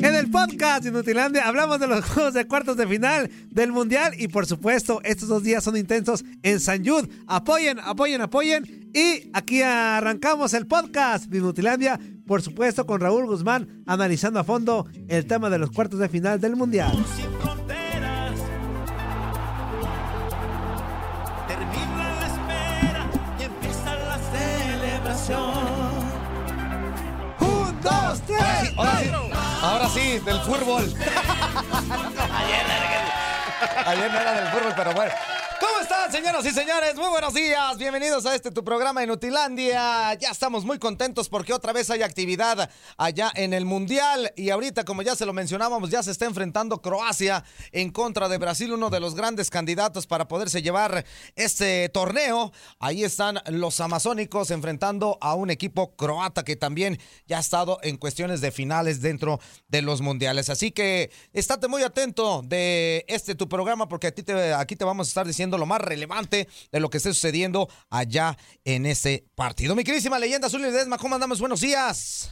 En el podcast de Inutilandia hablamos de los juegos de cuartos de final del Mundial y por supuesto estos dos días son intensos en San Jude. Apoyen, apoyen, apoyen y aquí arrancamos el podcast de Inutilandia, por supuesto con Raúl Guzmán analizando a fondo el tema de los cuartos de final del Mundial. Del fútbol. Ayer no era del fútbol, pero bueno. ¿Cómo están, señoras y señores? Muy buenos días. Bienvenidos a este tu programa Inutilandia. Ya estamos muy contentos porque otra vez hay actividad allá en el Mundial. Y ahorita, como ya se lo mencionábamos, ya se está enfrentando Croacia en contra de Brasil, uno de los grandes candidatos para poderse llevar este torneo. Ahí están los amazónicos enfrentando a un equipo croata que también ya ha estado en cuestiones de finales dentro de los mundiales. Así que estate muy atento de este tu programa porque aquí te vamos a estar diciendo lo más relevante de lo que esté sucediendo allá en ese partido. Mi querísima leyenda Azul y Ledesma, ¿cómo andamos? Buenos días.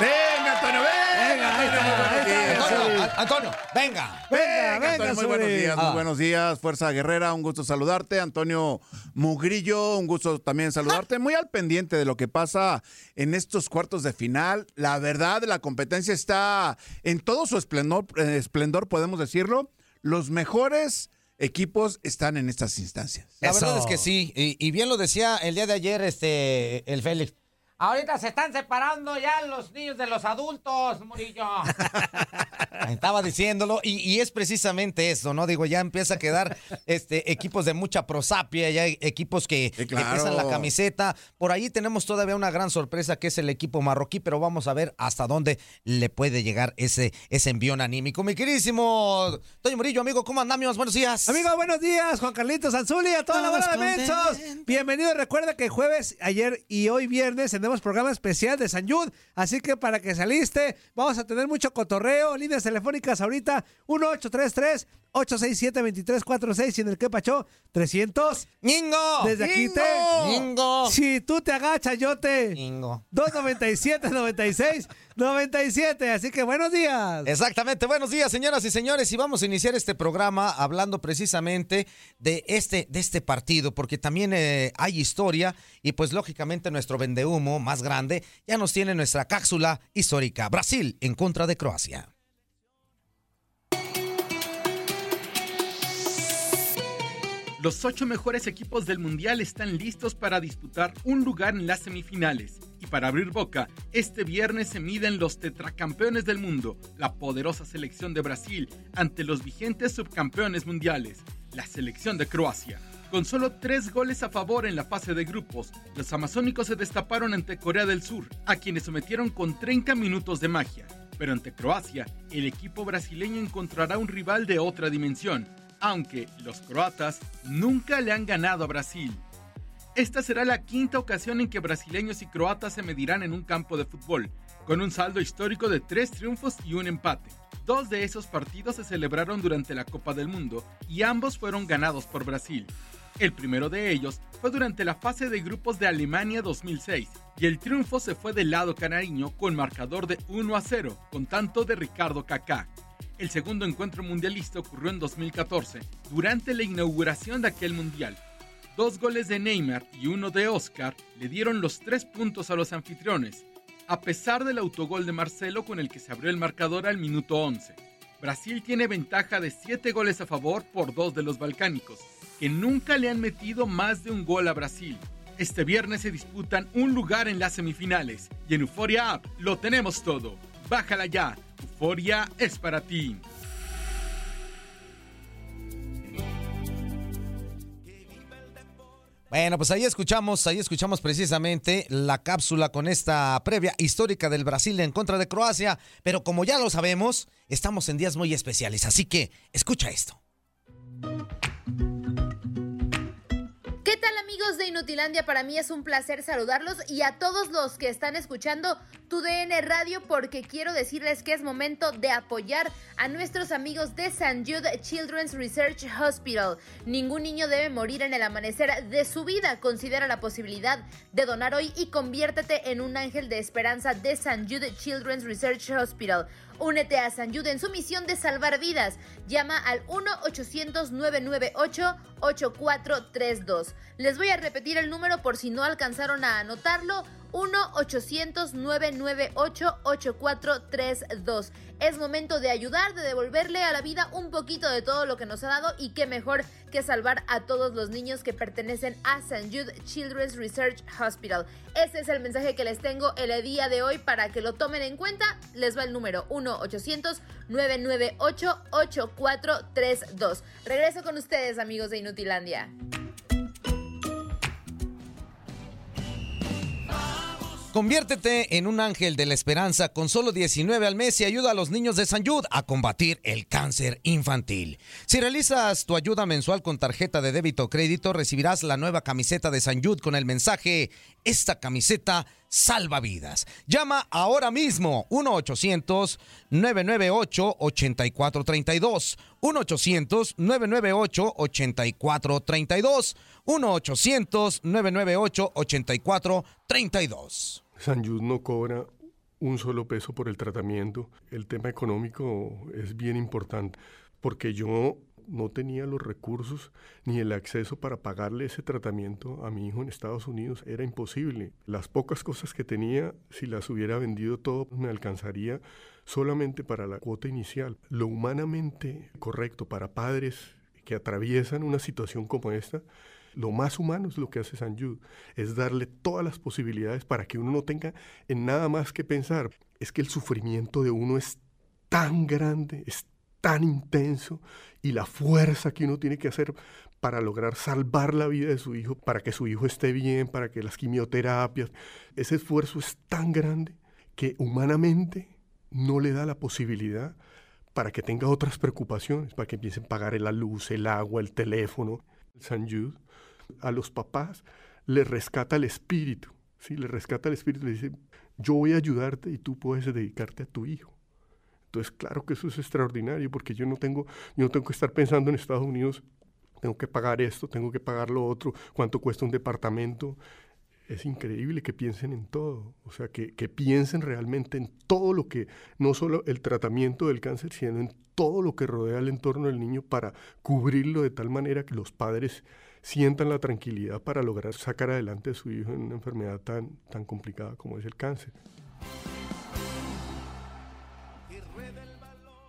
Venga, Antonio, venga. Antonio, a- Antonio, venga. Venga, venga, Antonio, muy buenos días, Ah. muy buenos días, Fuerza Guerrera, un gusto saludarte. Antonio Mugrillo, un gusto también saludarte. Muy al pendiente de lo que pasa en estos cuartos de final. La verdad, la competencia está en todo su esplendor, eh, esplendor podemos decirlo. Los mejores equipos están en estas instancias. La Eso. verdad es que sí, y, y bien lo decía el día de ayer este el Félix. Ahorita se están separando ya los niños de los adultos, Murillo. Estaba diciéndolo, y, y es precisamente eso, ¿no? Digo, ya empieza a quedar este, equipos de mucha prosapia, ya hay equipos que, Sí, que claro. pesan la camiseta. Por ahí tenemos todavía una gran sorpresa que es el equipo marroquí, pero vamos a ver hasta dónde le puede llegar ese, ese envión anímico. Mi queridísimo Toño Murillo, amigo, ¿cómo andamos? Buenos días. Amigo, buenos días, Juan Carlitos Anzuli, a toda la Todos bola de mensos. Bienvenido, recuerda que jueves, ayer y hoy viernes tenemos programa especial de San Yud, así que para que saliste, vamos a tener mucho cotorreo, líneas telefónicas ahorita, 1833 867 2346 y en el que pachó 300. ¡Ñingo! Desde aquí te ¡Ñingo! Si tú te agachas, yo te ¡Ñingo! 297 96 97, así que buenos días. Exactamente, buenos días señoras y señores y vamos a iniciar este programa hablando precisamente de este, de este partido porque también eh, hay historia y pues lógicamente nuestro vendehumo más grande ya nos tiene nuestra cápsula histórica Brasil en contra de Croacia. Los ocho mejores equipos del Mundial están listos para disputar un lugar en las semifinales. Y para abrir boca, este viernes se miden los tetracampeones del mundo, la poderosa selección de Brasil, ante los vigentes subcampeones mundiales, la selección de Croacia. Con solo tres goles a favor en la fase de grupos, los amazónicos se destaparon ante Corea del Sur, a quienes sometieron con 30 minutos de magia. Pero ante Croacia, el equipo brasileño encontrará un rival de otra dimensión, aunque los croatas nunca le han ganado a Brasil. Esta será la quinta ocasión en que brasileños y croatas se medirán en un campo de fútbol, con un saldo histórico de tres triunfos y un empate. Dos de esos partidos se celebraron durante la Copa del Mundo y ambos fueron ganados por Brasil. El primero de ellos fue durante la fase de grupos de Alemania 2006 y el triunfo se fue del lado canariño con marcador de 1 a 0 con tanto de Ricardo Kaká. El segundo encuentro mundialista ocurrió en 2014 durante la inauguración de aquel mundial. Dos goles de Neymar y uno de Oscar le dieron los tres puntos a los anfitriones, a pesar del autogol de Marcelo con el que se abrió el marcador al minuto 11. Brasil tiene ventaja de 7 goles a favor por dos de los balcánicos, que nunca le han metido más de un gol a Brasil. Este viernes se disputan un lugar en las semifinales y en Euphoria App lo tenemos todo. Bájala ya, Euphoria es para ti. Bueno, pues ahí escuchamos, ahí escuchamos precisamente la cápsula con esta previa histórica del Brasil en contra de Croacia, pero como ya lo sabemos, estamos en días muy especiales, así que escucha esto. ¿Qué tal amigos de Inutilandia? Para mí es un placer saludarlos y a todos los que están escuchando tu DN Radio porque quiero decirles que es momento de apoyar a nuestros amigos de St. Jude Children's Research Hospital. Ningún niño debe morir en el amanecer de su vida. Considera la posibilidad de donar hoy y conviértete en un ángel de esperanza de St. Jude Children's Research Hospital. Únete a San Jude en su misión de salvar vidas. Llama al 1-800-998-8432. Les voy a repetir el número por si no alcanzaron a anotarlo. 1-800-998-8432. Es momento de ayudar, de devolverle a la vida un poquito de todo lo que nos ha dado y qué mejor que salvar a todos los niños que pertenecen a St. Jude Children's Research Hospital. Ese es el mensaje que les tengo el día de hoy para que lo tomen en cuenta. Les va el número 1-800-998-8432. Regreso con ustedes, amigos de Inutilandia. Conviértete en un ángel de la esperanza con solo 19 al mes y ayuda a los niños de San Jude a combatir el cáncer infantil. Si realizas tu ayuda mensual con tarjeta de débito o crédito, recibirás la nueva camiseta de San Jude con el mensaje Esta camiseta salva vidas. Llama ahora mismo 1-800-998-8432. 1-800-998-8432. 1-800-998-8432. San Jude no cobra un solo peso por el tratamiento. El tema económico es bien importante porque yo no tenía los recursos ni el acceso para pagarle ese tratamiento a mi hijo en Estados Unidos. Era imposible. Las pocas cosas que tenía, si las hubiera vendido todo, me alcanzaría solamente para la cuota inicial. Lo humanamente correcto para padres que atraviesan una situación como esta, lo más humano es lo que hace San Jude, es darle todas las posibilidades para que uno no tenga en nada más que pensar. Es que el sufrimiento de uno es tan grande, es tan intenso y la fuerza que uno tiene que hacer para lograr salvar la vida de su hijo, para que su hijo esté bien, para que las quimioterapias, ese esfuerzo es tan grande que humanamente no le da la posibilidad para que tenga otras preocupaciones, para que empiecen a pagar la luz, el agua, el teléfono. San Jude a los papás les rescata el espíritu, ¿sí? les rescata el espíritu, le dice, yo voy a ayudarte y tú puedes dedicarte a tu hijo. Entonces, claro que eso es extraordinario, porque yo no tengo, yo no tengo que estar pensando en Estados Unidos, tengo que pagar esto, tengo que pagar lo otro, cuánto cuesta un departamento. Es increíble que piensen en todo, o sea, que, que piensen realmente en todo lo que, no solo el tratamiento del cáncer, sino en todo lo que rodea el entorno del niño para cubrirlo de tal manera que los padres sientan la tranquilidad para lograr sacar adelante a su hijo en una enfermedad tan, tan complicada como es el cáncer.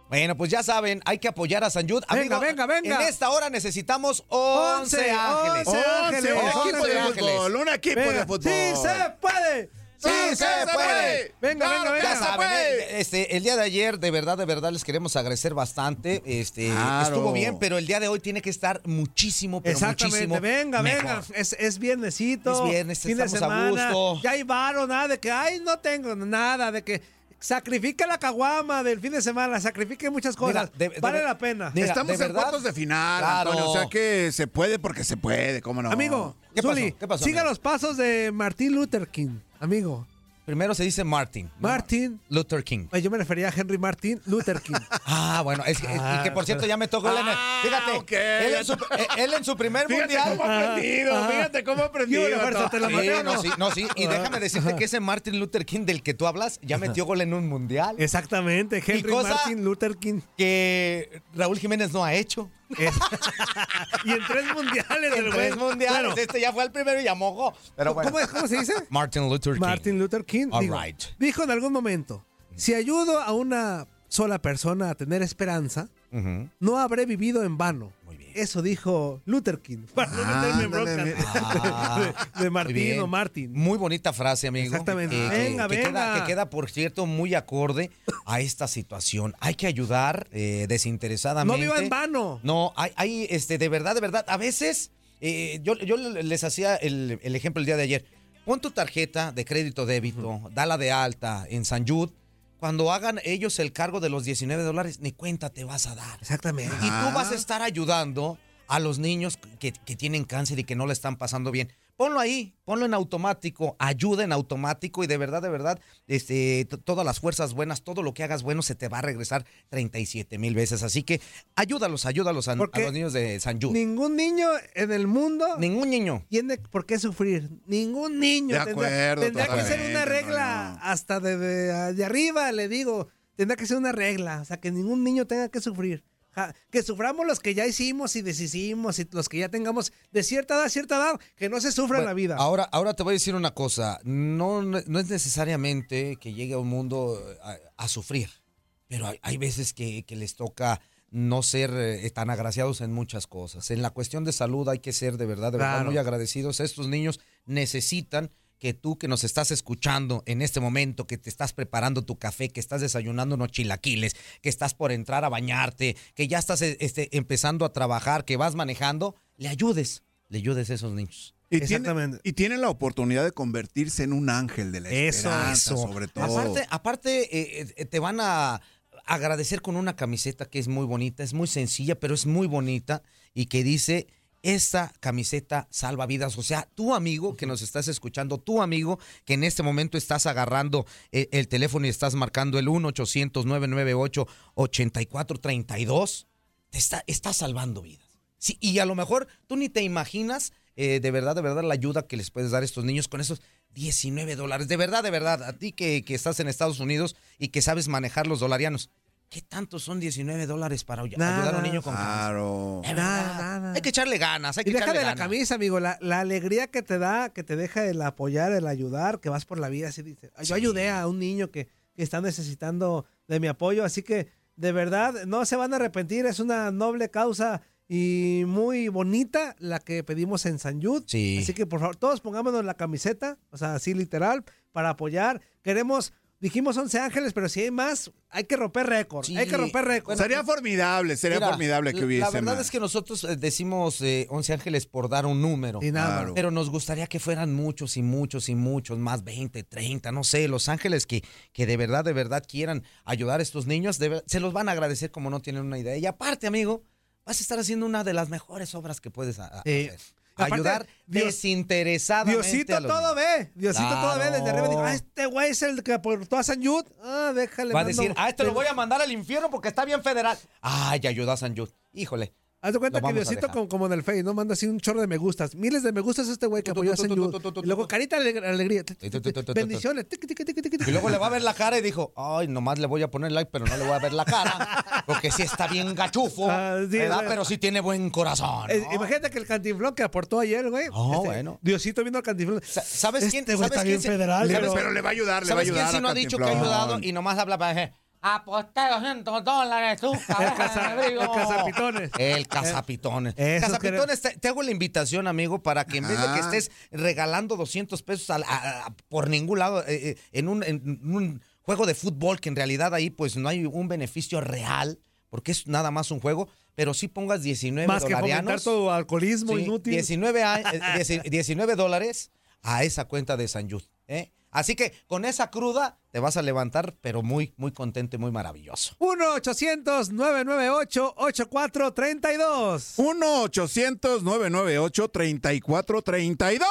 Bueno, pues ya saben, hay que apoyar a San Jude. Venga, Amigo, venga, venga. En esta hora necesitamos 11, Once, ángeles. once Un ángeles. equipo Once de ángeles. fútbol, un equipo Venga, de fútbol. ¡Sí se puede! ¡Sí se puede! Venga, Claro venga, Ya venga. se saben, este, el día de ayer, de verdad, de verdad, les queremos agradecer bastante. Este, Claro. Estuvo bien, pero el día de hoy tiene que estar muchísimo, pero Exactamente, muchísimo venga, mejor. venga. Es, es viernesito. Es viernes, fin de estamos a semana. gusto. Ya hay varo, nada de que, ay, no tengo nada, de que sacrifica la caguama del fin de semana, sacrifique muchas cosas. Mira, de- de- vale la pena. Mira, Estamos ¿de en verdad? cuartos de final, Claro. Antonio. O sea que se puede porque se puede, ¿cómo no? Amigo, ¿Qué pasó? Zuli, ¿Qué pasó, siga amigo? los pasos de Martin Luther King, amigo. Primero se dice Martin. no Martin. Luther King. Yo me refería a Henry Martin Luther King. Ah, bueno, es que, y que por cierto ya me tocó en el- Ah, Fíjate, ok. él, en su, eh, él en su primer Fíjate mundial. cómo ha aprendido, fíjate cómo aprendido. Yo, la fuerza, te la Sí, maté, ¿o no, sí, no, sí. Y déjame decirte que ese Martin Luther King del que tú hablas ya metió gol en un mundial. Exactamente, Henry Martin Luther King. Que Raúl Jiménez no ha hecho. Es- y en tres mundiales, En el tres mundiales. Bueno, este ya fue el primero y ya mojó. Pero bueno. ¿cómo, es- cómo se dice? Martin Luther King. Martin Luther King All digo, right. dijo en algún momento, si ayudo a una sola persona a tener esperanza, no habré vivido en vano. Eso dijo Luther King. Para no Ah, meterme en broncas Ah, de, de muy Martín o Martin. Muy bonita frase, amigo. Exactamente. Que- que- Venga, que Queda, que queda, por cierto, muy acorde a esta situación. Hay que ayudar eh, No desinteresadamente. viva en vano. No, hay, hay, este, de verdad, de verdad, a veces eh, yo, yo les hacía el, el ejemplo el día de ayer. Pon tu tarjeta de crédito débito, dala de alta en San Jude. Cuando hagan ellos el cargo de los 19 dólares, ni cuenta te vas a dar. Exactamente. Y tú vas a estar ayudando a los niños que, que tienen cáncer y que no le están pasando bien. Ponlo ahí, ponlo en automático, ayuda en automático y de verdad, de verdad, este, todas las fuerzas buenas, todo lo que hagas bueno se te va a regresar 37 mil veces. Así que ayúdalos, ayúdalos a, los niños de San Jude. Ningún niño en el mundo Ningún niño. tiene por qué sufrir. Ningún niño. De acuerdo, tendrá que ser una regla hasta de, de- de arriba, le digo. Tendrá que ser una regla. O sea, que ningún niño tenga que sufrir. Que suframos los que ya hicimos y deshicimos y los que ya tengamos de cierta edad, cierta edad, que no se sufra en la vida. Ahora, ahora te voy a decir una cosa. No, no es necesariamente que llegue a un mundo a, a sufrir, pero hay, hay veces que, que les toca no ser eh, tan agraciados en muchas cosas. En la cuestión de salud hay que ser de verdad, de verdad Claro. muy agradecidos. Estos niños necesitan que tú que nos estás escuchando en este momento, que te estás preparando tu café, que estás desayunando unos chilaquiles, que estás por entrar a bañarte, que ya estás eh, este, empezando a trabajar, que vas manejando, le ayudes, le ayudes a esos niños. Y tiene, Exactamente. y tiene la oportunidad de convertirse en un ángel de la Eso, esperanza, Eso. sobre todo. Aparte, aparte eh, eh, te van a agradecer con una camiseta que es muy bonita, es muy sencilla, pero es muy bonita y que dice, esta camiseta salva vidas. O sea, tu amigo que nos estás escuchando, tu amigo que en este momento estás agarrando eh, el teléfono y estás marcando el 1-800-998-8432, te está, está salvando vidas. Sí, y a lo mejor tú ni te imaginas eh, de verdad, de verdad, la ayuda que les puedes dar a estos niños con esos 19 dólares. De verdad, de verdad, a ti que, que estás en Estados Unidos y que sabes manejar los dolarianos, ¿qué tanto son 19 dólares para Nada. ayudar a un niño con cáncer? Claro. Verdad. Nada, nada. Hay que echarle ganas, hay que Y deja de la camisa, amigo, la, la alegría que te da, que te deja el apoyar, el ayudar, que vas por la vida, así dice. Yo Sí. ayudé a un niño que, que está necesitando de mi apoyo, así que de verdad no se van a arrepentir, es una noble causa y muy bonita la que pedimos en San Jude. Sí. Así que por favor, todos pongámonos la camiseta, o sea, así literal, para apoyar. Queremos, dijimos 11 ángeles, pero si hay más, hay que romper récord, Sí. hay que romper récord. sería formidable, sería Mira, formidable que hubiese La verdad más. es que nosotros eh, decimos eh, 11 ángeles por dar un número. y nada más. Claro. Pero nos gustaría que fueran muchos y muchos y muchos, más 20, 30, no sé, los ángeles que, que de verdad, de verdad quieran ayudar a estos niños, de se los van a agradecer como no tienen una idea. Y aparte, amigo, vas a estar haciendo una de las mejores obras que puedes a- a- Sí. hacer. Aparte, Ayudar Dios- desinteresadamente Diosito a los todo niños. ve. Diosito todo ve desde arriba. Digo, ah, este güey es el que aportó a San Jude. Ah, déjale. Va a decir, ah, este lo voy a mandar al infierno porque está bien federal. Ay, ayuda a San Jude. Híjole. Haz de cuenta que Diosito, como, como en el Face, ¿no? Manda así un chorro de me gustas. Miles de me gustas a este güey que apoyó a tu, Y luego, carita alegría. Bendiciones. Y luego le va a ver la cara y dijo, ay, nomás le voy a poner like, pero no le voy a ver la cara. Porque sí está bien gachufo, Ah, sí, ¿verdad? Pero sí tiene buen corazón. Eh. Imagínate que el cantinflón que aportó ayer, güey. Oh, bueno. Diosito vino al cantinflón. Sa- ¿Sabes quién? Este güey ¿Sabes quién federal. Pero- le va a ayudar, le va a ¿Sabes ayudar. quién sí no ha dicho que ha ayudado y nomás habla para decir, aposté 200 dólares tú, El, casa- el casapitones. El casapitones. Eso casapitones, te, te hago la invitación, amigo, para que en vez de que Ajá. estés regalando 200 pesos al- a- a- por ningún lado, eh, eh, en, un, en un juego de fútbol, que en realidad ahí pues no hay un beneficio real, porque es nada más un juego, pero sí pongas 19 Más que fomentar tu alcoholismo Sí, inútil. 19, a- eh, 10 19 dólares a esa cuenta de San Jude. ¿eh? Así que con esa cruda te vas a levantar, pero muy, muy contento y muy maravilloso. 1-800-998-8432. 1-800-998-3432.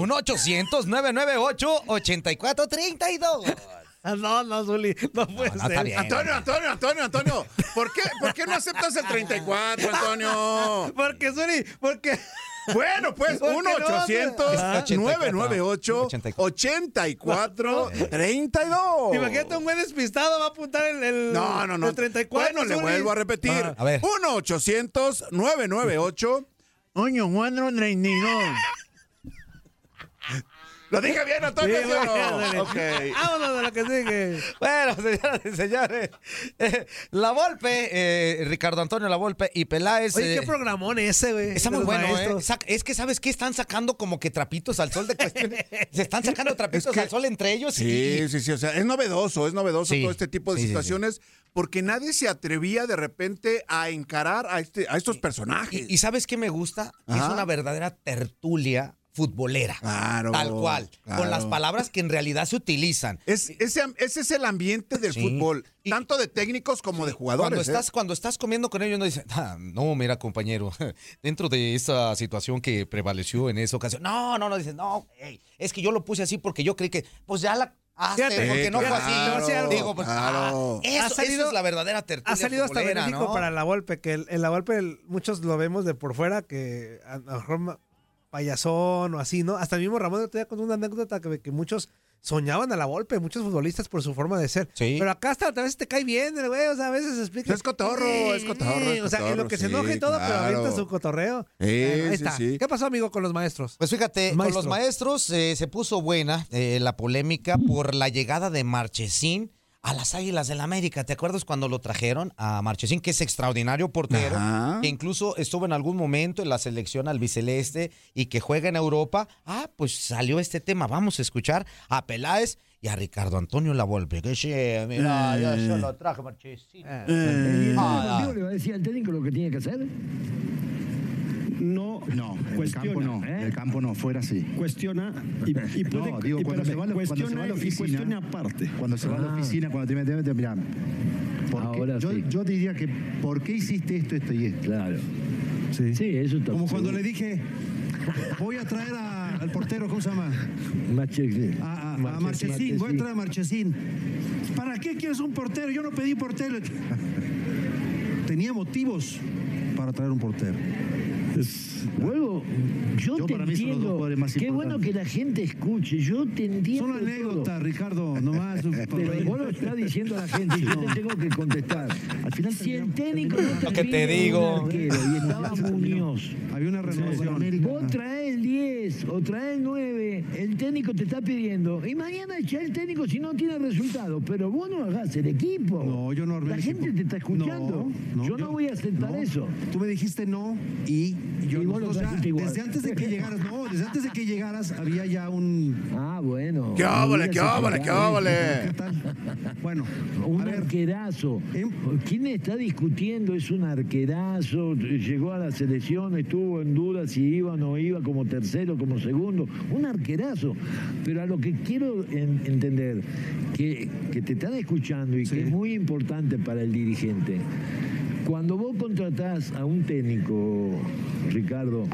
1-800-998-8432. Ah, no, no, Zuli. No puede no, ser. está bien. Antonio, Antonio, Antonio, Antonio. ¿Por qué, ¿Por qué no aceptas el 34, Antonio? Porque, Zuli, porque... Bueno, pues ¿Por qué no, Ah. 1-800-998-8432. Imagínate un güey despistado va a apuntar el, el- No, no, no. el 34. Bueno, le vuelvo a repetir. Ah. A ver. 1-800-998. Oño, 432. Lo dije bien, Antonio. Sí, ¿sí o muy no? bien, ándale. Ok. Vámonos a lo que sigue. Bueno, señoras y señores, eh, La Volpe, eh, Ricardo Antonio La Volpe y Peláez. Oye, eh, qué programón ese, güey. Está de muy bueno, ¿eh? maestros. Es que, ¿sabes qué? Están sacando como que trapitos al sol de cuestiones. Se están sacando trapitos Es que- al sol entre ellos. Sí, y- sí, sí. O sea, es novedoso, es novedoso Sí. todo este tipo de Sí, sí, sí. situaciones porque nadie se atrevía de repente a encarar a, este, a estos personajes. Y, y ¿sabes qué me gusta? Es una verdadera tertulia futbolera. Claro, Tal cual. claro. Con las palabras que en realidad se utilizan. Es, ese, ese es el ambiente del Sí. fútbol, Y- tanto de técnicos como de jugadores. Cuando ¿eh? estás, cuando estás comiendo con ellos, no dicen, "Ah, no, mira, compañero, dentro de esa situación que prevaleció en esa ocasión. No, no, no, dicen, no, es que yo lo puse así porque yo creí que, pues ya la porque no fue así. a. Digo, pues, Claro. ah, eso, Ha salido- eso es la verdadera tertulia Ha salido hasta benéfico ¿no? para la Volpe, que el- en la Volpe el- muchos lo vemos de por fuera, que a lo mejor ma- payasón o así, ¿no? Hasta el mismo Ramón te contó una anécdota que, que muchos soñaban a la Volpe, muchos futbolistas por su forma de ser. Sí. Pero acá hasta a veces te cae bien el güey, o sea, a veces explica. Es cotorro, es cotorro, es O sea, en lo que se sí, enoja y todo, pero avienta su cotorreo. Sí, ahí está. ¿Qué pasó, amigo, con los maestros? Pues fíjate, Maestro. con los maestros eh, se puso buena eh, la polémica por la llegada de Marchesín a las Águilas del América. ¿Te acuerdas cuando lo trajeron a Marchesín, que es extraordinario portero, Ajá. que incluso estuvo en algún momento en la selección albiceleste y que juega en Europa? Ah, pues salió este tema. Vamos a escuchar a Peláez y a Ricardo Antonio Lavolpe. Que sí, mira, yo, yo lo traje Marchesín. ¿El Ah, deportivo le va a decir al técnico lo que tiene que hacer? No, No, el campo no, ¿eh? el campo no, fuera sí. Cuestiona y, y puede, No, digo, y cuando se va a la- cuando se cuestiona va a la y oficina, cuestiona aparte. Cuando se va a la Ah. oficina, cuando te metes, te mira. Ahora yo, sí. yo diría que, ¿por qué hiciste esto, esto y esto? Claro. Sí. Sí, eso está Como cuando seguro. le dije, voy a traer a- al portero, ¿cómo se llama? Marchesín. A, a- a Marchesín. Marchesín, voy a traer a Marchesín. ¿Para qué quieres un portero? Yo no pedí portero. Tenía motivos para traer un portero. This Vuelvo, yo, Yo te para mí son los dos entiendo. jugadores más Qué bueno que la gente escuche. Yo te entiendo. Son anécdotas, Ricardo, nomás. Pero vos lo estás diciendo a la gente y yo te tengo que contestar. Al final Si el técnico no Lo que te digo. arquero y estaba Muñoz. Había una renovación. Vos traes el 10 o traes el 9, el técnico te está pidiendo. Y mañana echa el técnico si no tiene resultado. Pero vos no hagas el equipo. No, yo no armé La gente equipo. te está escuchando. No, yo no voy a aceptar no. eso. Tú me dijiste no y yo Y igual. desde antes de que llegaras, no, desde antes de que llegaras había ya un Ah, bueno. ¡Qué óvole, qué óvole, qué óvole! ¿Qué tal? Bueno, Un a ver, arquerazo. Em- ¿Quién está discutiendo? Es un arquerazo. Llegó a la selección, estuvo en duda si iba o no iba, como tercero, como segundo. Un arquerazo. Pero a lo que quiero en- entender, que, que te están escuchando y Sí. que es muy importante para el dirigente. Cuando vos contratás a un técnico, Ricardo,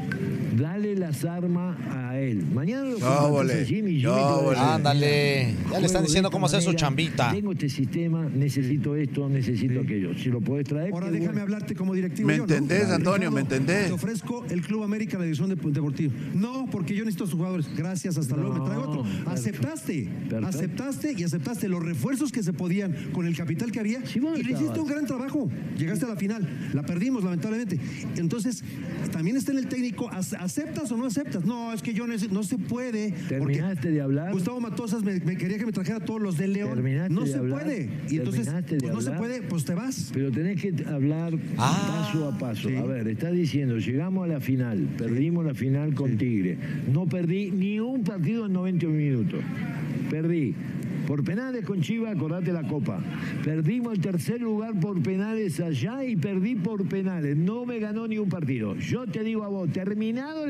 dale las armas a él. Mañana lo óvole, a Jimmy, Jimmy óvole. Ándale. "Mira, Ya le están diciendo cómo hacer su chambita. Tengo este sistema, necesito esto, necesito aquello. Si lo podés traer. ahora déjame bueno. hablarte como directivo. ¿Me yo, ¿no? entendés, Antonio? ¿Me entendés? Te ofrezco el Club América, la dirección de- deportiva. No, porque yo necesito a sus jugadores. Gracias, hasta luego. Me traigo otro. perfecto. Aceptaste, Perfecto. aceptaste y aceptaste los refuerzos que se podían con el capital que había Sí, y le hiciste un gran trabajo. Llegaste a la final, la perdimos lamentablemente. Entonces, también está en el técnico, ¿ace- ¿aceptas o no aceptas? No, es que yo neces- no se puede. porque ¿Terminaste de hablar? Gustavo Matosas me, me quería que me trajera a todos los de León. ¿Terminaste No de se hablar? puede. Y entonces, ¿Terminaste de pues no se hablar? puede, pues te vas. Pero tenés que hablar Ah, paso a paso. sí. A ver, estás diciendo, llegamos a la final, perdimos la final con Tigre. No perdí ni un partido en 90 minutos. Perdí. Por penales con Chivas, acordate la copa. Perdimos el tercer lugar por penales allá y perdí por penales. No me ganó ni un partido. Yo te digo a vos, terminado,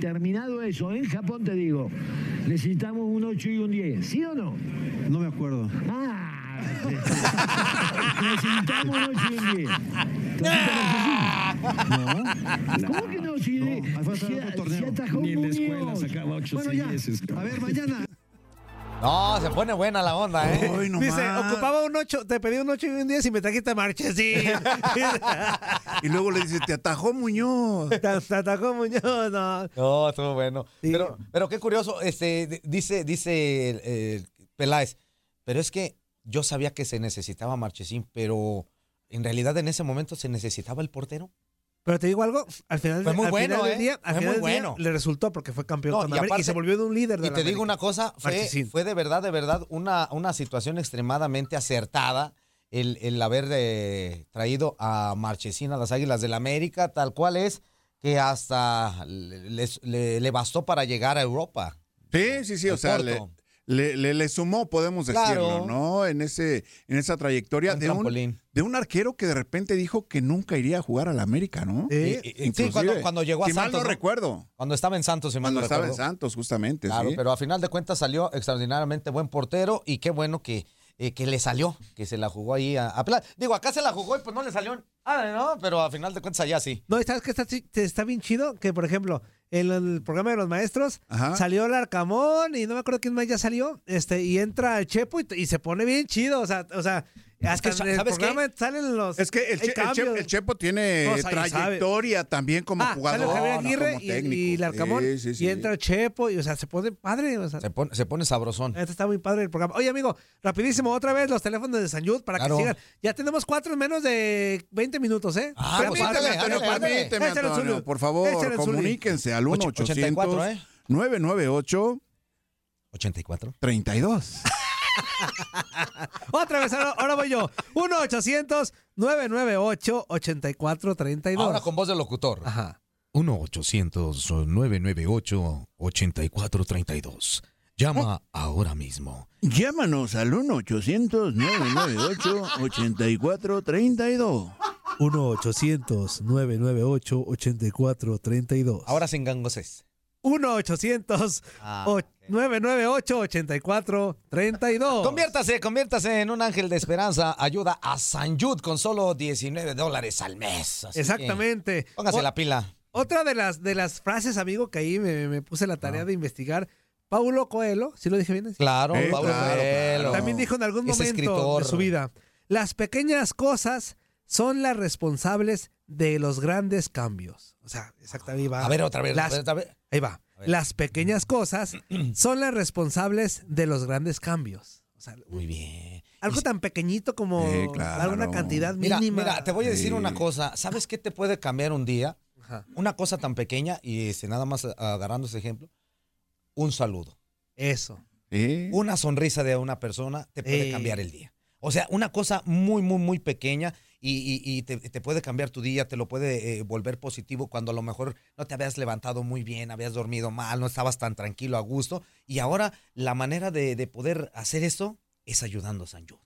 terminado eso, en Japón te digo, necesitamos un 8 y un 10. ¿Sí o no? No me acuerdo. Ah, necesitamos un 8 y un 10. No. ¿Cómo que no? Si, No, si- si atajó Ni en la escuela Muñoz. sacaba ocho Bueno, ya. A ver, mañana. No, se pone buena la onda, ¿eh? Uy, no Dice, más. ocupaba un 8, te pedí un 8 y un 10 y me trajiste Marchesín. Y luego le dice, te atajó Muñoz. te, te atacó Muñoz, no. No, estuvo bueno. Sí. Pero, pero qué curioso, este, dice, dice el- el Peláez, pero es que yo sabía que se necesitaba Marchesín, pero en realidad en ese momento se necesitaba el portero. Pero te digo algo, al final, Fue muy al bueno, final del ¿eh? día, al Fue final muy del día bueno. le resultó porque fue campeón No, con y América y, aparte- se volvió de un líder de Y la te digo una cosa, fue, fue de verdad, de verdad, una, una situación extremadamente acertada el, el haber eh, traído a Marchesín a las Águilas del América, tal cual es que hasta le, les- le- le bastó para llegar a Europa. Sí, sí, sí, o sea, le, le- le- le sumó, podemos Claro. decirlo, ¿no? En ese, en esa trayectoria Un de un, de un arquero que de repente dijo que nunca iría a jugar a la América, ¿no? Y- sí, Inclusive, cuando, cuando llegó a si mal Santos. no ¿no? recuerdo. Cuando estaba en Santos, si mal Cuando no estaba en. Santos, justamente, Claro, sí. pero a final de cuentas salió extraordinariamente buen portero y qué bueno que, eh, que le salió, que se la jugó ahí a, a Pla- Digo, acá se la jugó y pues no le salió. Ah, no, pero a final de cuentas allá sí. No, y sabes que está, está bien chido que, por ejemplo, en el programa de los maestros Ajá. salió el Arcamón y no me acuerdo quién más ya salió, este, y entra el Chepo y, y se pone bien chido, o sea, o sea, hasta que, ¿sabes qué? salen los Es que el, Che- el. Chepo, el Chepo tiene No, sabe, trayectoria también como Ah, jugador, sale Javier no Aguirre como y, técnico. y el Arcamón Sí, sí, sí. y entra el Chepo y, o sea, se pone padre, o sea, Se pone, se pone sabrosón. Este está muy padre el programa. Oye, amigo, rapidísimo, otra vez los teléfonos de San Yud para Claro. que sigan. Ya tenemos cuatro en menos de 20 minutes, ¿eh? Ah, pues Permíteme, ándale, Antonio, permíteme, Antonio, Zuli. por favor, comuníquense al Ocho- 1 84, ¿eh? 998 84. 32. Otra vez, ahora, ahora voy yo. 1-800-998-8432. Ahora con voz de locutor. Ajá. 1-800-998-8432. Llama ahora mismo. Llámanos al 1-800-998-8432. 1-800-998-8432. Ahora sin gangoses. 1-800-998-8432. Conviértase, conviértase en un ángel de esperanza. Ayuda a San Yud con solo 19 dólares al mes. Así que Exactamente. Póngase O- la pila. Otra de las, de las frases, amigo, que ahí me, me puse la tarea de investigar. Paulo Coelho, ¿sí lo dije bien? Claro, Eh, Pablo claro, Coelho. También dijo en algún momento de su vida, las pequeñas cosas son las responsables de los grandes cambios. O sea, exactamente ahí va. A ver, otra vez. Las- a ver, otra vez. Ahí va. Las pequeñas cosas son las responsables de los grandes cambios. O sea, Muy bien. algo tan pequeñito como Sí, claro. dar una cantidad Mira, mínima. mira, te voy a decir Sí. una cosa. ¿Sabes qué te puede cambiar un día? Ajá. Una cosa tan pequeña y este, nada más agarrando ese ejemplo. Un saludo. Eso. Una sonrisa de una persona te puede Eh. cambiar el día. O sea, una cosa muy, muy, muy pequeña y, y- y te, te puede cambiar tu día, te lo puede eh, volver positivo cuando a lo mejor no te habías levantado muy bien, habías dormido mal, no estabas tan tranquilo, a gusto. Y ahora la manera de, de poder hacer esto es ayudando a San Yu.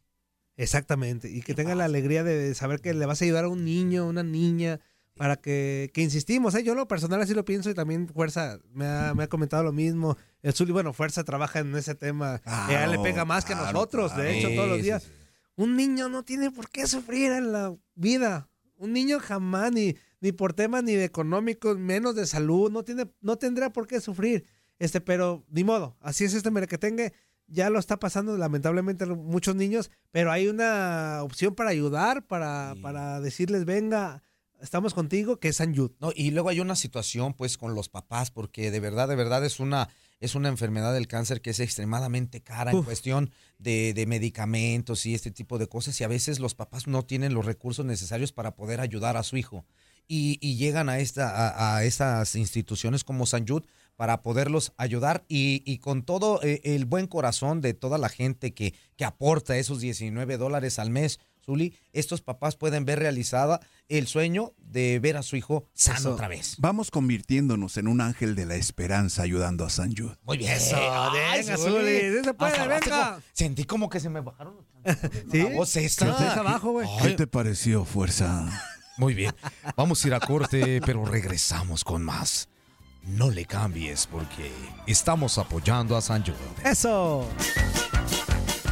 Exactamente. Y que tenga la alegría de saber que le vas a ayudar a un niño, a una niña, para que, que insistimos. ¿eh? Yo lo personal así lo pienso y también Fuerza me ha, me ha comentado lo mismo. El Zuli, bueno, Fuerza trabaja en ese tema. Claro, que él le pega más que a claro, nosotros, claro. de hecho, todos los días. sí, sí. Un niño no tiene por qué sufrir en la vida. Un niño jamás, ni, ni por temas ni de económicos, menos de salud, no, tiene, no tendrá por qué sufrir. Este, pero ni modo, así es este merequetengue. Ya lo está pasando lamentablemente muchos niños, pero hay una opción para ayudar, para, Sí. para decirles, venga, estamos contigo, que es San Yud. No, y luego hay una situación pues con los papás, porque de verdad, de verdad es una, es una enfermedad del cáncer que es extremadamente cara en cuestión de, de medicamentos y este tipo de cosas, y a veces los papás no tienen los recursos necesarios para poder ayudar a su hijo. Y, y llegan a, esta, a, a estas instituciones como San Yud para poderlos ayudar y, y con todo eh, el buen corazón de toda la gente que, que aporta esos 19 dólares al mes, Zuli, estos papás pueden ver realizada el sueño de ver a su hijo sano Eso. otra vez. Vamos convirtiéndonos en un ángel de la esperanza ayudando a San. Muy bien. Eso, Ay, venga, Zuli. Sí se puede, Hasta abajo, venga. Sentí como que se me bajaron. ¿Sí? La voz esta. Traes abajo, güey. ¿Qué te pareció, fuerza? Muy bien. Vamos a ir a corte, pero regresamos con más. No le cambies porque estamos apoyando a San Jude. Eso.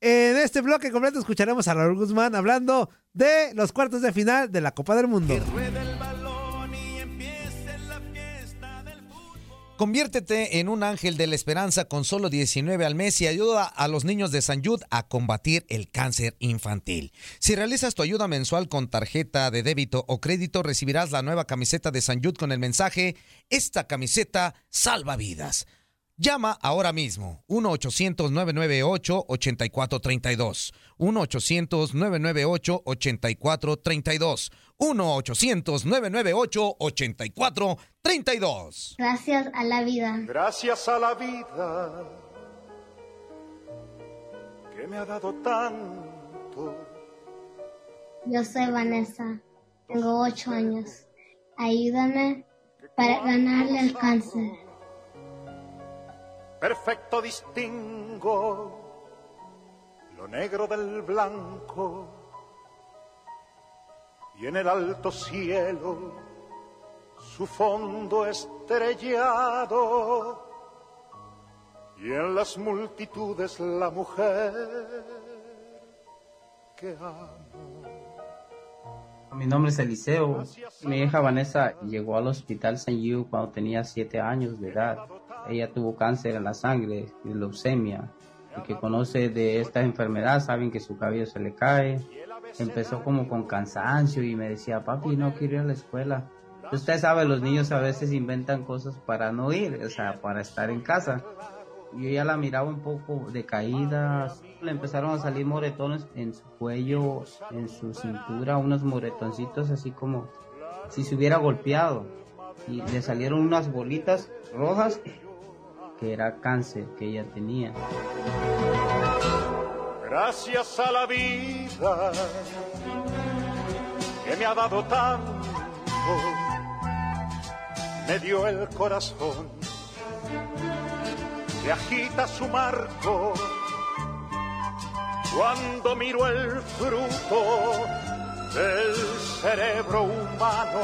En este bloque completo escucharemos a Raúl Guzmán hablando de los cuartos de final de la Copa del Mundo. Conviértete en un ángel de la esperanza con solo 19 al mes y ayuda a los niños de San Jude a combatir el cáncer infantil. Si realizas tu ayuda mensual con tarjeta de débito o crédito, recibirás la nueva camiseta de San Jude con el mensaje, esta camiseta salva vidas. Llama ahora mismo 1-800-998-8432. 1-800-998-8432. 1-800-998-8432. Gracias a la vida. Gracias a la vida que me ha dado tanto. Yo soy Vanessa. Tengo ocho años. Ayúdame para ganarle el cáncer. Perfecto distingo lo negro del blanco y en el alto cielo su fondo estrellado y en las multitudes la mujer que amo. Mi nombre es Eliseo. Mi hija Vanessa llegó al hospital St. Hugh cuando tenía 7 años de edad. Ella tuvo cáncer en la sangre leucemia. El que conoce de esta enfermedad saben que su cabello se le cae. Empezó como con cansancio y me decía, papi, no quiero ir a la escuela. Usted sabe, los niños a veces inventan cosas para no ir, o sea, para estar en casa. Yo ya la miraba un poco decaída, le empezaron a salir moretones en su cuello, en su cintura, unos moretoncitos así como si se hubiera golpeado. Y le salieron unas bolitas rojas que era cáncer que ella tenía. Gracias a la vida que me ha dado tanto, me dio el corazón que agita su marco cuando miro el fruto del cerebro humano.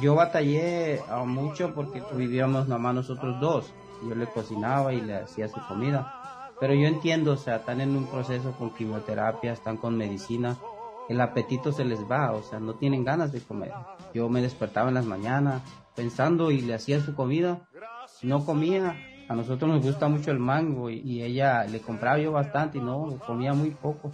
Yo batallé ah, mucho porque vivíamos nada más nosotros dos. Yo le cocinaba y le hacía su comida. Pero yo entiendo, o sea, están en un proceso con quimioterapia, están con medicina. El apetito se les va, o sea, no tienen ganas de comer. Yo me despertaba en las mañanas pensando y le hacía su comida. No comía. A nosotros nos gusta mucho el mango y, ella le compraba yo bastante y no, comía muy poco.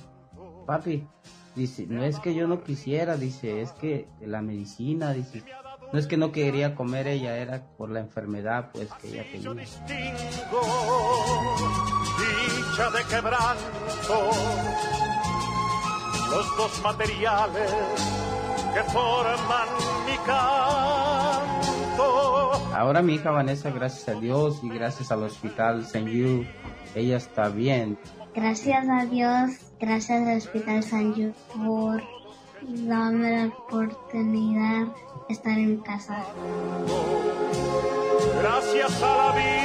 Papi, dice, no es que yo no quisiera, dice, es que la medicina, dice, no es que no quería comer ella, era por la enfermedad pues que ella tenía. Distingo dicha de quebranto, los dos materiales que forman mi canto. Ahora mi hija Vanessa, gracias a Dios y gracias al hospital St. Jude, ella está bien. Gracias a Dios, gracias al Hospital San Jude por darme la oportunidad estar en casa. Gracias a la vida.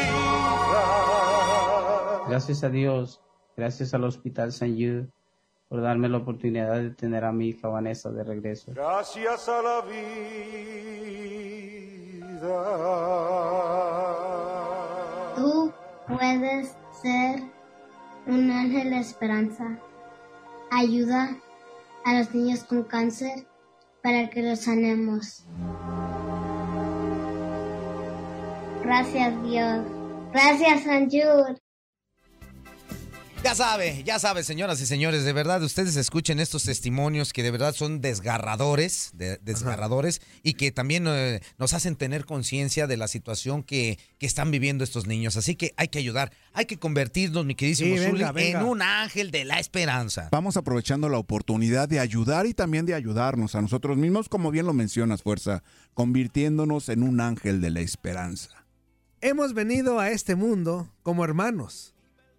Gracias a Dios, gracias al hospital St. Jude por darme la oportunidad de tener a mi hija Vanessa de regreso. Gracias a la vida. Tú puedes ser un ángel de esperanza. Ayuda a los niños con cáncer para que los sanemos. Gracias Dios. Gracias San Jude. Ya sabe, ya sabe, señoras y señores, de verdad, ustedes escuchen estos testimonios que de verdad son desgarradores, de- desgarradores, y que también eh, nos hacen tener conciencia de la situación que, que están viviendo estos niños. Así que hay que ayudar, hay que convertirnos, mi queridísimo Sí, venga, Zuli, venga. en un ángel de la esperanza. Vamos aprovechando la oportunidad de ayudar y también de ayudarnos a nosotros mismos, como bien lo mencionas, Fuerza, convirtiéndonos en un ángel de la esperanza. Hemos venido a este mundo como hermanos.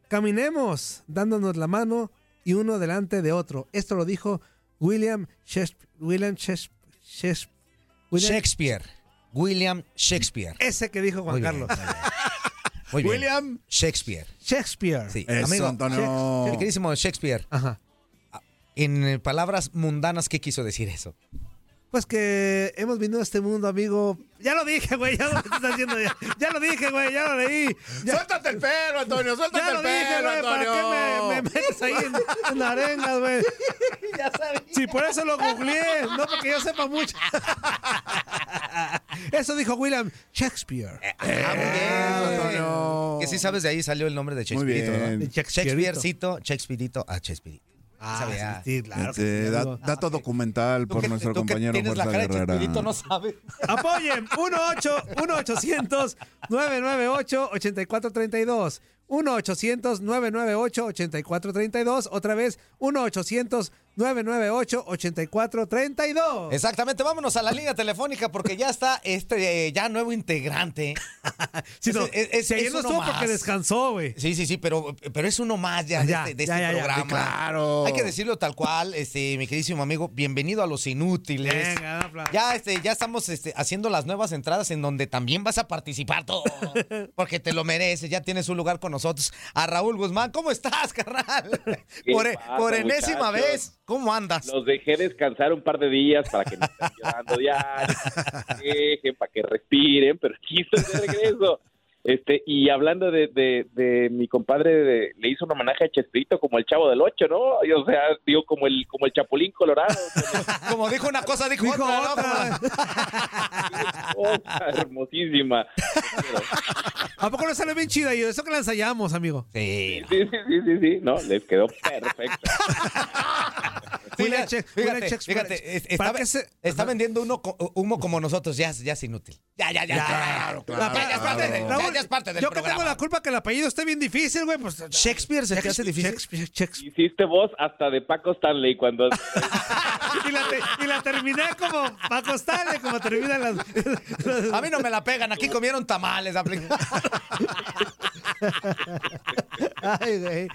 Caminemos dándonos la mano y uno delante de otro. Esto lo dijo William Shakespeare. William Shakes- Shakes- William- Shakespeare. William Shakespeare. Ese que dijo Juan Muy bien, Carlos. Muy bien. William Shakespeare. Shakespeare. Sí, Eso, amigo. Antonio. Mi queridísimo Shakespeare. Ajá. En palabras mundanas, ¿qué quiso decir eso? Pues que hemos venido a este mundo, amigo. Ya lo dije, güey. Ya lo estás haciendo. Ya, Ya lo dije, güey. Ya lo leí. Ya, Suéltate el pelo, Antonio, suéltate ya lo el dije, pelo, güey. ¿Para Antonio. qué me, me metes ahí en, en arengas, güey? ya sabes. Sí, por eso lo googleé. No porque yo sepa mucho. Eso dijo William Shakespeare. Que sí sabes, de ahí salió el nombre de Shakespeare. bien. ¿no? Shakespearecito, Shakespeareito a Shakespeare. Ah, Sabía. sí, sí, claro. que Este, sí, da- dato documental por que- nuestro que compañero tienes la Fuerza cara de Guerrera. Chespirito no sabes. Apoyen 1-800-998-8432. 1-800-998-8432. Otra vez, 1-800-998-8432. Exactamente, vámonos a la línea telefónica porque ya está este eh, ya nuevo integrante. Sí, no, Es- es- si ayer es no uno estuvo porque descansó, güey. Sí, sí, sí, pero, pero es uno más ya, Ya, de este, de ya, este ya, ya, programa. claro. Hay que decirlo tal cual, este, mi queridísimo amigo, bienvenido a los inútiles. Venga, un aplauso. Ya, este, ya estamos este, haciendo las nuevas entradas en donde también vas a participar todo. Porque te lo mereces, ya tienes un lugar con nosotros. A Raúl Guzmán, ¿cómo estás, carnal? ¿Qué Por, pasa, por enésima muchachos? vez, ¿cómo andas? Los dejé descansar un par de días para que no estén llorando quejen, para que respiren, pero aquí estoy de regreso. Este, y hablando de, de, de mi compadre, de- le hizo un homenaje a Chespirito como el chavo del ocho, ¿no? Y, o sea, digo, como el, como el Chapulín Colorado. Como dijo una cosa, dijo, Dijo otra. ¿no? otra. Cosa hermosísima. ¿A poco no sale bien chida? Y eso que la ensayamos, amigo. Sí. Sí, sí, sí, sí, sí, no, les quedó perfecto. Fíjate, fíjate, Shakespeare. fíjate, es- ¿Para está, vendiendo uno co- humo como nosotros, ya, es- ya es inútil. Ya, ya, ya. ya, Claro, ya, claro, parte, de- claro. Ya- ya es parte del Yo que tengo programa. la culpa que el apellido esté bien difícil, güey. Pues, Shakespeare se te hace difícil. Shakespeare, Shakespeare. Hiciste voz hasta de Paco Stanley cuando... Y la, te- y la terminé como Paco Stanley, como terminan las... A mí no me la pegan, aquí comieron tamales. Ay, güey.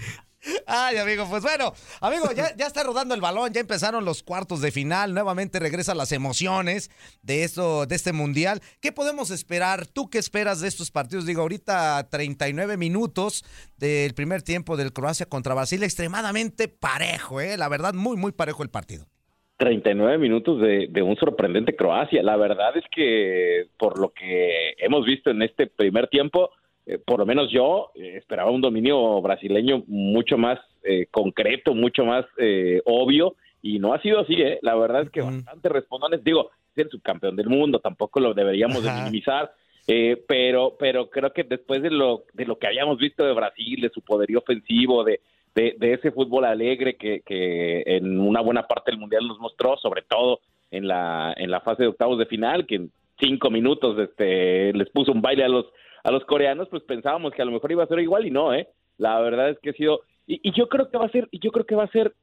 Ay, amigo, pues bueno, amigo, ya, ya está rodando el balón, ya empezaron los cuartos de final, nuevamente regresan las emociones de esto, de este mundial. ¿Qué podemos esperar? ¿Tú qué esperas de estos partidos? Digo, ahorita 39 minutos del primer tiempo del Croacia contra Brasil, extremadamente parejo, ¿eh? La verdad, muy, muy parejo el partido. 39 minutos de, de un sorprendente Croacia. La verdad es que por lo que hemos visto en este primer tiempo, eh, por lo menos yo eh, esperaba un dominio brasileño mucho más eh, concreto, mucho más eh, obvio, y no ha sido así, ¿eh? La verdad es que bastante respondones. Digo, es el subcampeón del mundo, tampoco lo deberíamos de minimizar, eh, pero, pero creo que después de lo, de lo que habíamos visto de Brasil, de su poderío ofensivo, de, de, de ese fútbol alegre que, que en una buena parte del Mundial nos mostró, sobre todo en la, en la fase de octavos de final, que en cinco minutos este, les puso un baile a los, a los coreanos, pues pensábamos que a lo mejor iba a ser igual y no, ¿eh? La verdad es que ha sido... Y, yo creo que va a ser, y yo creo que va a ser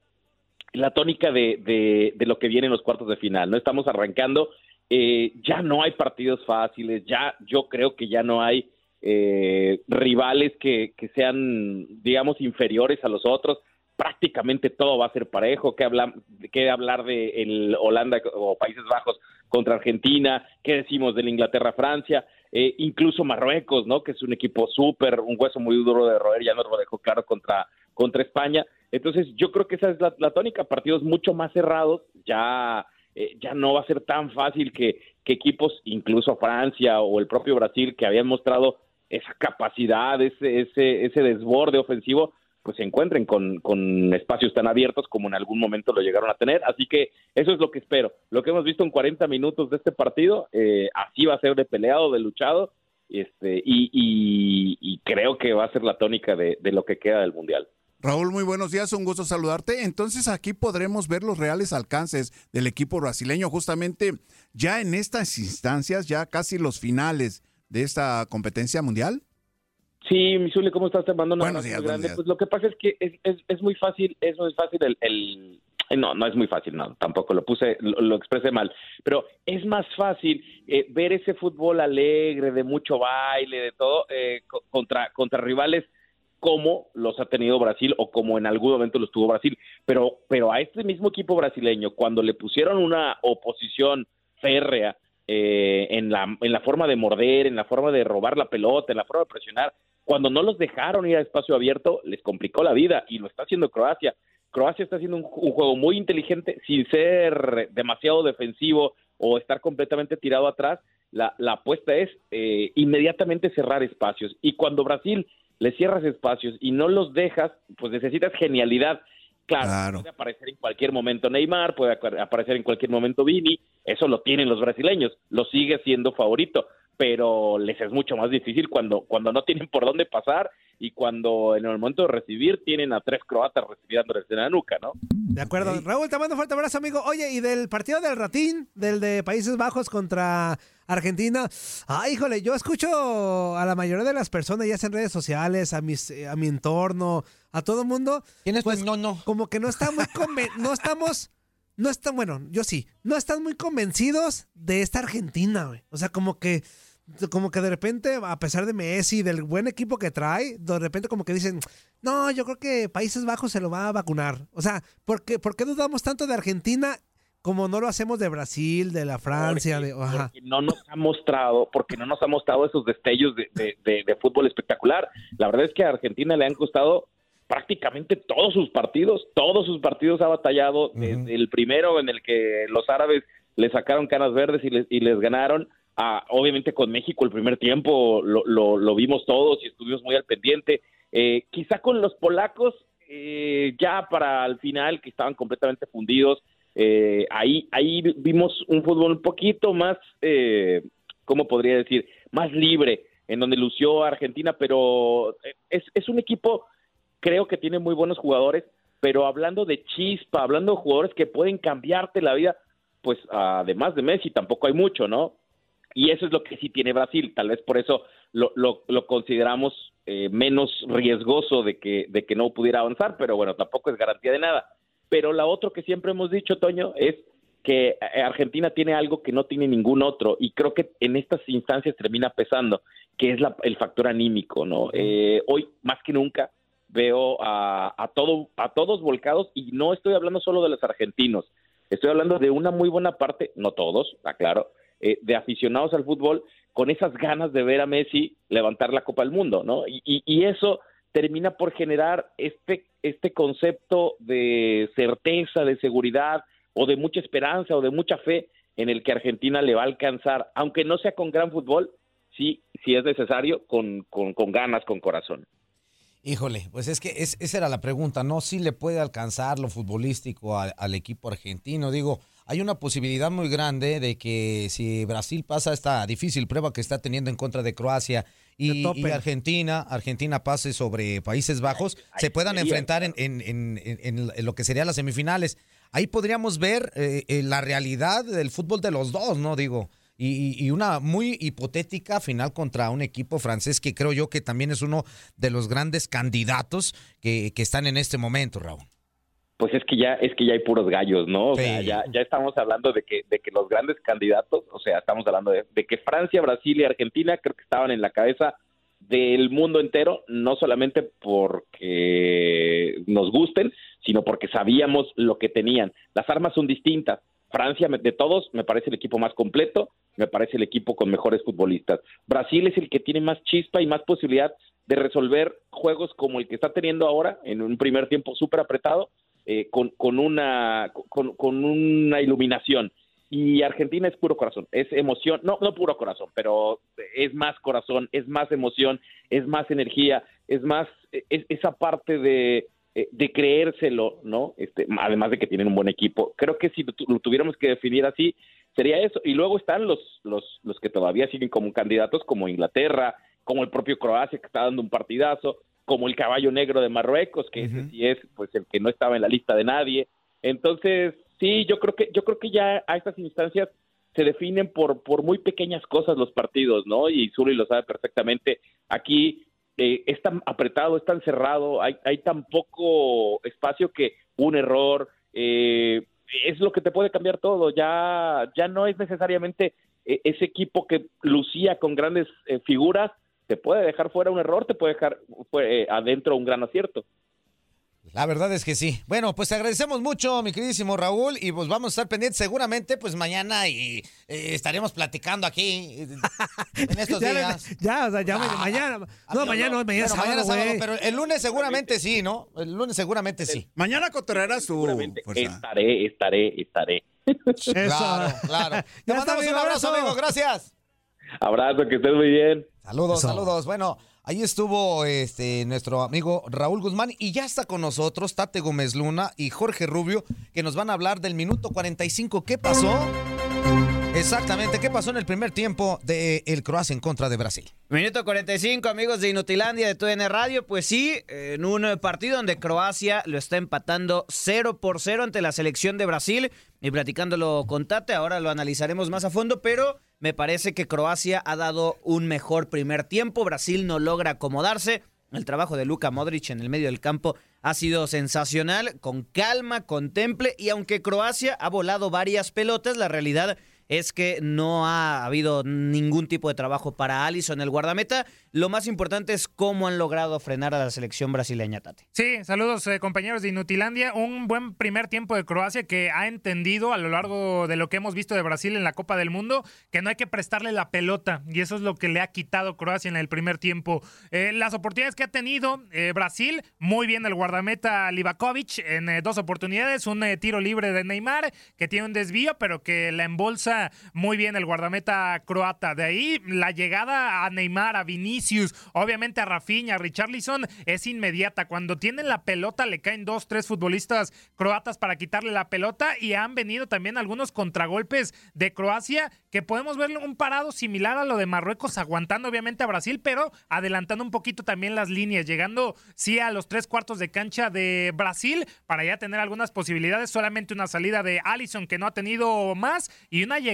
la tónica de, de, de lo que viene en los cuartos de final. No estamos arrancando, eh, ya no hay partidos fáciles, ya yo creo que ya no hay eh, rivales que, que sean, digamos, inferiores a los otros. Prácticamente todo va a ser parejo. ¿Qué, habla, qué hablar de el Holanda o Países Bajos contra Argentina? ¿Qué decimos de la Inglaterra-Francia? Eh, incluso Marruecos, ¿no? Que es un equipo súper, un hueso muy duro de roer, ya nos lo dejó claro contra, contra España. Entonces, yo creo que esa es la, la tónica, partidos mucho más cerrados, ya, eh, ya no va a ser tan fácil que, que equipos, incluso Francia o el propio Brasil, que habían mostrado esa capacidad, ese, ese, ese desborde ofensivo, pues se encuentren con, con espacios tan abiertos como en algún momento lo llegaron a tener. Así que eso es lo que espero. Lo que hemos visto en 40 minutos de este partido, eh, así va a ser de peleado, de luchado, este, y, y, y creo que va a ser la tónica de, de lo que queda del Mundial. Raúl, muy buenos días, un gusto saludarte. Entonces aquí podremos ver los reales alcances del equipo brasileño justamente ya en estas instancias, ya casi los finales de esta competencia mundial. Sí, Misuli, ¿cómo estás? Te mando un Buenos abrazo días, muy grande. Pues lo que pasa es que es, es, es muy fácil, es muy fácil el, el- eh, no, no es muy fácil, no, tampoco lo puse, lo, lo expresé mal, pero es más fácil eh, ver ese fútbol alegre, de mucho baile, de todo, eh, co- contra, contra rivales como los ha tenido Brasil o como en algún momento los tuvo Brasil. Pero, pero a este mismo equipo brasileño, cuando le pusieron una oposición férrea eh, en, la, en la forma de morder, en la forma de robar la pelota, en la forma de presionar, cuando no los dejaron ir a espacio abierto, les complicó la vida y lo está haciendo Croacia. Croacia está haciendo un, un juego muy inteligente sin ser demasiado defensivo o estar completamente tirado atrás. La, la apuesta es eh, inmediatamente cerrar espacios. Y cuando Brasil le cierras espacios y no los dejas, pues necesitas genialidad. Claro, puede aparecer en cualquier momento Neymar, puede apa- aparecer en cualquier momento Vini, Eso lo tienen los brasileños, lo sigue siendo favorito, pero les es mucho más difícil cuando, cuando no tienen por dónde pasar y cuando en el momento de recibir tienen a tres croatas recibiéndoles en la nuca, ¿no? De acuerdo. Raúl, te mando un fuerte abrazo, amigo. Oye, y del partido del Ratín, del de Países Bajos contra Argentina. Ay, híjole, yo escucho a la mayoría de las personas, ya sea en redes sociales, a, mis, a mi entorno, a todo el mundo. Pues no, no. Como que no está muy conven- no estamos, no están, bueno, yo sí, no están muy convencidos de esta Argentina, güey. O sea, como que, como que de repente, a pesar de Messi, del buen equipo que trae, de repente como que dicen, no, yo creo que Países Bajos se lo va a vacunar. O sea, ¿por qué, por qué dudamos tanto de Argentina como no lo hacemos de Brasil, de la Francia, de... Ajá. porque no nos ha mostrado, porque no nos ha mostrado esos destellos de, de- de- de fútbol espectacular. La verdad es que a Argentina le han costado prácticamente todos sus partidos, todos sus partidos ha batallado, desde el primero en el que los árabes le sacaron canas verdes y les, y les ganaron, a, obviamente con México el primer tiempo lo, lo- lo vimos todos y estuvimos muy al pendiente. Eh, quizá con los polacos, eh, ya para el final, que estaban completamente fundidos, eh, ahí, ahí vimos un fútbol un poquito más, eh, ¿cómo podría decir? Más libre, en donde lució a Argentina, pero eh, es, es un equipo, creo que tiene muy buenos jugadores, pero hablando de chispa, hablando de jugadores que pueden cambiarte la vida, pues además de Messi tampoco hay mucho, ¿no? Y eso es lo que sí tiene Brasil, tal vez por eso lo, lo, lo consideramos eh, menos riesgoso de que, de que no pudiera avanzar, pero bueno, tampoco es garantía de nada. Pero la otra que siempre hemos dicho, Toño, es que eh, Argentina tiene algo que no tiene ningún otro y creo que en estas instancias termina pesando, que es la- el factor anímico, ¿no? Eh, hoy más que nunca veo a, a, todo, a todos volcados y no estoy hablando solo de los argentinos, estoy hablando de una muy buena parte, no todos, aclaro, eh, de aficionados al fútbol con esas ganas de ver a Messi levantar la Copa del Mundo, ¿no? Y, eso termina por generar este, este concepto de certeza, de seguridad o de mucha esperanza o de mucha fe en el que Argentina le va a alcanzar, aunque no sea con gran fútbol, sí, sí es necesario, con, con, con ganas, con corazón. Híjole, pues es que es- esa era la pregunta, ¿no? Si le puede alcanzar lo futbolístico al, al equipo argentino. Digo, hay una posibilidad muy grande de que si Brasil pasa esta difícil prueba que está teniendo en contra de Croacia y, Argentina, Argentina pase sobre Países Bajos, se puedan sería, enfrentar en, en- en- en- en lo que serían las semifinales. Ahí podríamos ver eh, eh, la realidad del fútbol de los dos, ¿no? Digo, y, y- una muy hipotética final contra un equipo francés que creo yo que también es uno de los grandes candidatos que, que están en este momento, Raúl. Pues es que ya es que ya hay puros gallos, ¿no? O sea, ya, ya estamos hablando de que, de que los grandes candidatos, o sea, estamos hablando de, de que Francia, Brasil y Argentina creo que estaban en la cabeza del mundo entero, no solamente porque nos gusten, sino porque sabíamos lo que tenían. Las armas son distintas. Francia, de todos, me parece el equipo más completo, me parece el equipo con mejores futbolistas. Brasil es el que tiene más chispa y más posibilidad de resolver juegos como el que está teniendo ahora, en un primer tiempo súper apretado, eh, con, con, una, con, una iluminación. Y Argentina es puro corazón, es emoción, no, no puro corazón, pero es más corazón, es más emoción, es más energía, es más es, esa parte de, eh, de creérselo, ¿no? Este, además de que tienen un buen equipo. Creo que si lo, tu- lo tuviéramos que definir así, sería eso. Y luego están los, los, los que todavía siguen como candidatos, como Inglaterra, como el propio Croacia, que está dando un partidazo, como el caballo negro de Marruecos, que ese sí es pues el que no estaba en la lista de nadie. Entonces, sí, yo creo que, yo creo que ya a estas instancias se definen por, por muy pequeñas cosas los partidos, ¿no? Y Zuli lo sabe perfectamente. Aquí eh, es tan apretado, es tan cerrado, hay, hay tan poco espacio que un error eh, es lo que te puede cambiar todo. Ya, ya no es necesariamente eh, ese equipo que lucía con grandes eh, figuras, te puede dejar fuera un error, te puede dejar eh, adentro un gran acierto. La verdad es que sí. Bueno, pues te agradecemos mucho, mi queridísimo Raúl, y pues vamos a estar pendientes seguramente, pues mañana y eh, estaremos platicando aquí eh, en estos Ya, días. ya, o sea, ya ma- mañana. No, mañana no, mañana Bueno, sábado, mañana sábado, pero el lunes seguramente sí, ¿no? El lunes seguramente sí. Mañana cotorrearás fuerza. Estaré, estaré, estaré. Claro, claro. Te mandamos un abrazo, abrazo. amigo. Gracias. Abrazo, que estés muy bien. Saludos, Eso. saludos. Bueno, ahí estuvo este nuestro amigo Raúl Guzmán y ya está con nosotros Tate Gómez Luna y Jorge Rubio que nos van a hablar del minuto 45. ¿Qué pasó? Exactamente, ¿qué pasó en el primer tiempo de el Croacia en contra de Brasil? Minuto 45, amigos de Inutilandia de TUDN Radio. Pues sí, en un partido donde Croacia lo está empatando 0 por 0 ante la selección de Brasil. Y platicándolo con Tate, ahora lo analizaremos más a fondo, pero me parece que Croacia ha dado un mejor primer tiempo. Brasil no logra acomodarse. El trabajo de Luka Modric en el medio del campo ha sido sensacional, con calma, contemple, y aunque Croacia ha volado varias pelotas, la realidad que no ha habido ningún tipo de trabajo para Alisson, el guardameta. Lo más importante es cómo han logrado frenar a la selección brasileña, Tate. Sí, saludos eh, compañeros de Inutilandia. Un buen primer tiempo de Croacia que ha entendido a lo largo de lo que hemos visto de Brasil en la Copa del Mundo que no hay que prestarle la pelota y eso es lo que le ha quitado Croacia en el primer tiempo. Eh, las oportunidades que ha tenido eh, Brasil, muy bien el guardameta Livakovic en dos oportunidades, un tiro libre de Neymar que tiene un desvío pero que la embolsa muy bien el guardameta croata. De ahí la llegada a Neymar, a Vinicius, obviamente a Rafinha, a Richarlison es inmediata. Cuando tienen la pelota le caen dos, tres futbolistas croatas para quitarle la pelota y han venido también algunos contragolpes de Croacia que podemos ver un parado similar a lo de Marruecos aguantando obviamente a Brasil, pero adelantando un poquito también las líneas, llegando sí a los tres cuartos de cancha de Brasil para ya tener algunas posibilidades. Solamente una salida de Allison que no ha tenido más y una llegada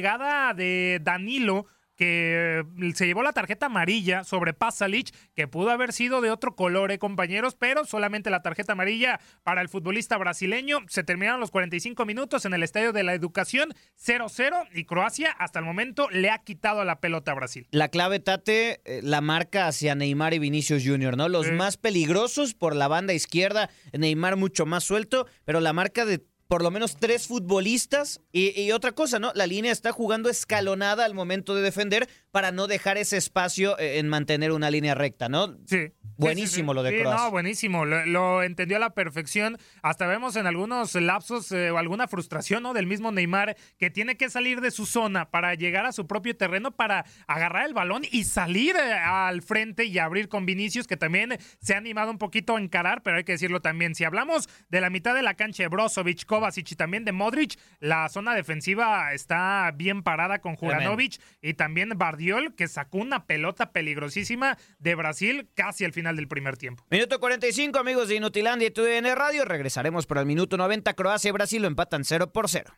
de Danilo que eh, se llevó la tarjeta amarilla sobre Pasalic, que pudo haber sido de otro color, eh, compañeros, pero solamente la tarjeta amarilla para el futbolista brasileño. Se terminaron los 45 minutos en el Estadio de la Educación, 0-0, y Croacia hasta el momento le ha quitado la pelota a Brasil. La clave, Tate, eh, la marca hacia Neymar y Vinicius Jr., ¿no? Los más peligrosos por la banda izquierda, Neymar mucho más suelto, pero la marca de por lo menos tres futbolistas. Y, otra cosa, ¿no? La línea está jugando escalonada al momento de defender para no dejar ese espacio eh, en mantener una línea recta, ¿no? Sí. Buenísimo lo de sí, Croacia. No, buenísimo. Lo, entendió a la perfección. Hasta vemos en algunos lapsos eh, o alguna frustración ¿no? del mismo Neymar que tiene que salir de su zona para llegar a su propio terreno para agarrar el balón y salir eh, al frente y abrir con Vinicius, que también se ha animado un poquito a encarar, pero hay que decirlo también. Si hablamos de la mitad de la cancha de Brozovic, Kovacic y también de Modric, la zona defensiva está bien parada con Juranovic y también Que sacó una pelota peligrosísima de Brasil casi al final del primer tiempo. Minuto 45, amigos de Inutilandia y TUDN Radio. Regresaremos para el minuto 90. Croacia y Brasil lo empatan 0 por 0.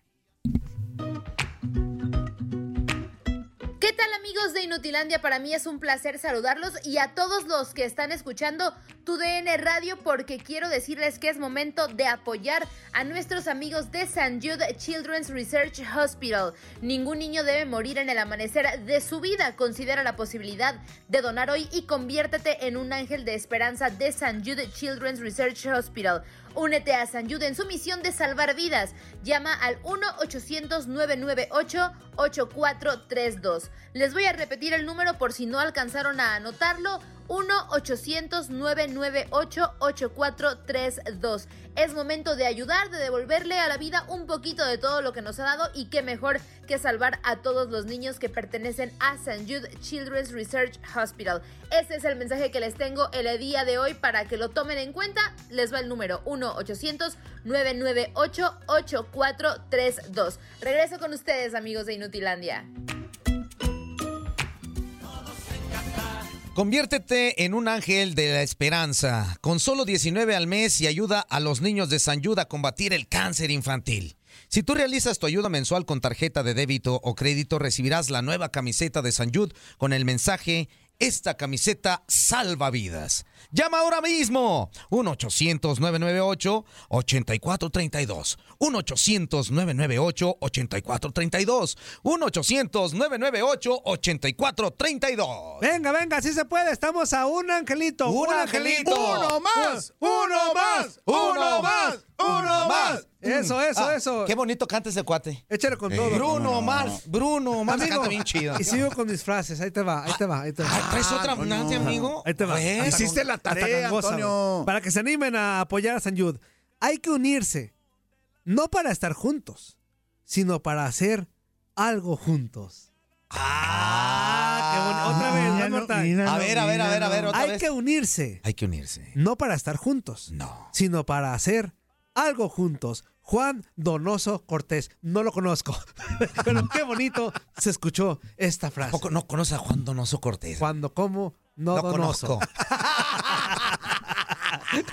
Amigos de Inutilandia? Para mí es un placer saludarlos y a todos los que están escuchando tu DN Radio porque quiero decirles que es momento de apoyar a nuestros amigos de St. Jude Children's Research Hospital. Ningún niño debe morir en el amanecer de su vida. Considera la posibilidad de donar hoy y conviértete en un ángel de esperanza de St. Jude Children's Research Hospital. Únete a San Jude en su misión de salvar vidas. Llama al 1-800-998-8432. Les voy a repetir el número por si no alcanzaron a anotarlo. 1-800-998-8432. Es momento de ayudar, de devolverle a la vida un poquito de todo lo que nos ha dado y qué mejor que salvar a todos los niños que pertenecen a St. Jude Children's Research Hospital. Este es el mensaje que les tengo el día de hoy para que lo tomen en cuenta. Les va el número 1-800-998-8432. Regreso con ustedes, amigos de Inutilandia. Conviértete en un ángel de la esperanza. Con solo 19 al mes y ayuda a los niños de San Jude a combatir el cáncer infantil. Si tú realizas tu ayuda mensual con tarjeta de débito o crédito, recibirás la nueva camiseta de San Jude con el mensaje esta camiseta salva vidas. Llama ahora mismo. 1-800-998-8432. 1-800-998-8432. 1-800-998-8432. Venga, venga, así se puede. Estamos a un angelito. Un angelito. Uno más, uno más, uno más, uno más. Eso, eso, Ah, eso. Qué bonito canta ese cuate. Échale con todo. Bruno Mars, Bruno Mars Amigo, canta bien chido. Y sigo con mis frases. Ahí te va, ahí te va, ahí te va. Ah, ¿traes otra no, frase, amigo? Ahí te va. Hasta Hiciste la tarea, Antonio. Para que se animen a apoyar a San Jude. Hay que unirse. No para estar juntos, sino para hacer algo juntos. Ah, qué bonito. Otra vez, more time. A ver, a ver, a ver, a ver, otra Hay vez. que unirse. Hay que unirse. No para estar juntos. No. Sino para hacer algo juntos. Juan Donoso Cortés. No lo conozco, pero qué bonito se escuchó esta frase. ¿Tampoco no conoce a Juan Donoso Cortés? Cuando como, no, No donoso. conozco.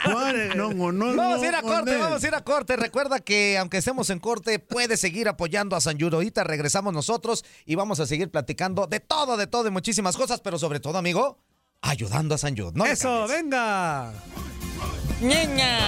Juan, no, no, no, Vamos a ir a corte, vamos a ir a corte. Recuerda que aunque estemos en corte, puedes seguir apoyando a San Yudo. Ahorita regresamos nosotros y vamos a seguir platicando de todo, de todo, de muchísimas cosas, pero sobre todo, amigo, ayudando a San Yudo. No Eso, venga. ¡Ñeña!